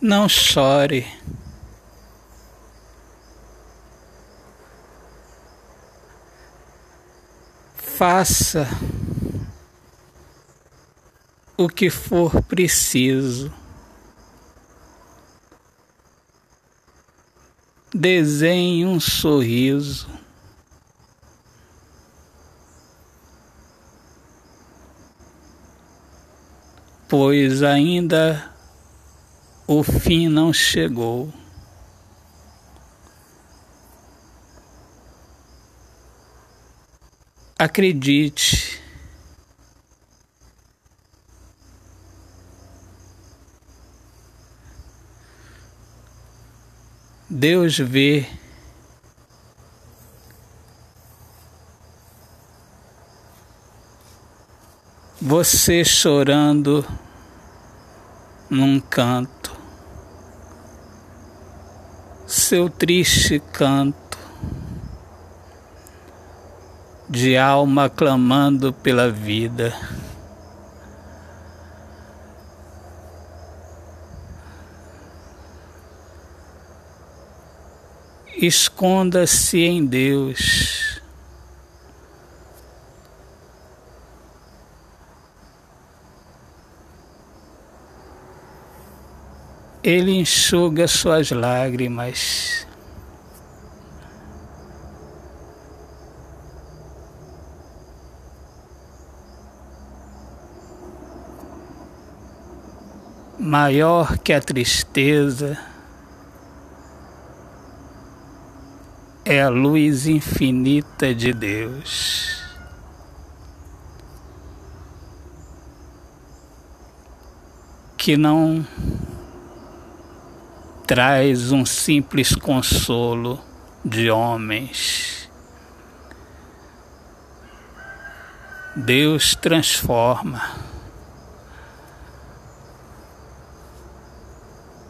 Não chore. Faça o que for preciso. Desenhe um sorriso. Pois ainda o fim não chegou. Acredite. Deus vê. Você chorando num canto, seu triste canto de alma clamando pela vida. Esconda-se em Deus. Ele enxuga suas lágrimas. Maior que a tristeza é a luz infinita de Deus. Que não traz um simples consolo de homens. Deus transforma.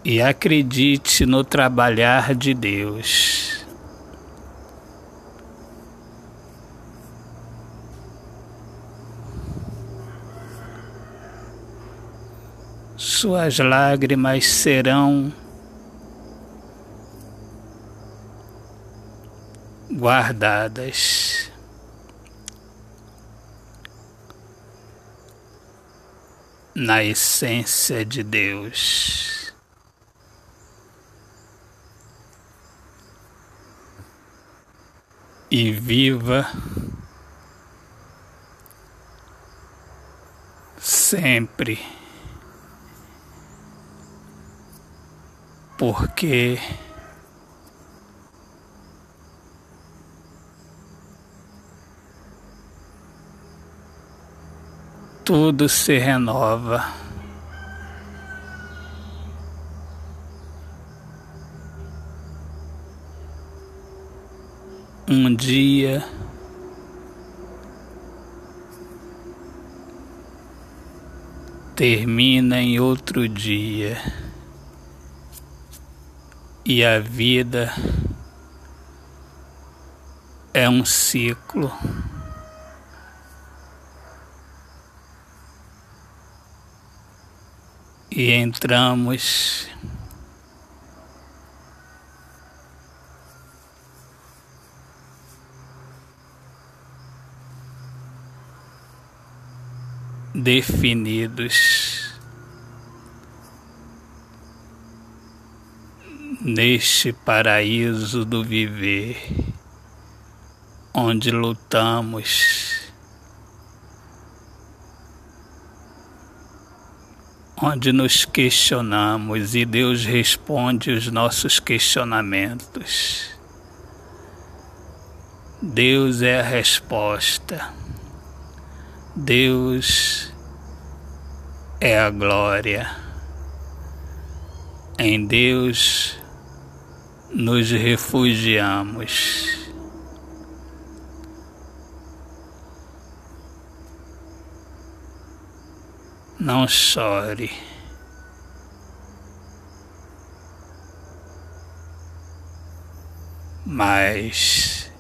E acredite no trabalhar de Deus. suas lágrimas serão guardadas. Na essência de Deus. E viva sempre. porque tudo se renova. Um dia termina em outro dia e a vida é um ciclo. E entramos. Definidos. Neste paraíso do viver, onde lutamos, onde nos questionamos e Deus responde os nossos questionamentos. Deus é a resposta. Deus é a glória. Em Deus nos refugiamos. Não chore. Mas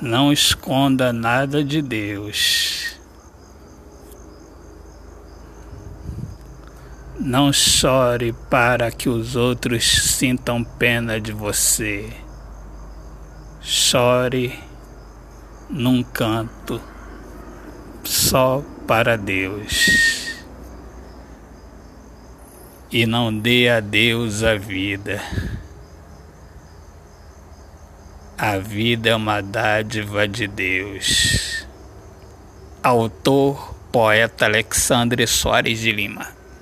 não esconda nada de Deus. Não chore para que os outros sintam pena de você. Chore num canto só para Deus. E não dê a Deus a vida. A vida é uma dádiva de Deus. Autor, poeta Alexandre Soares de Lima.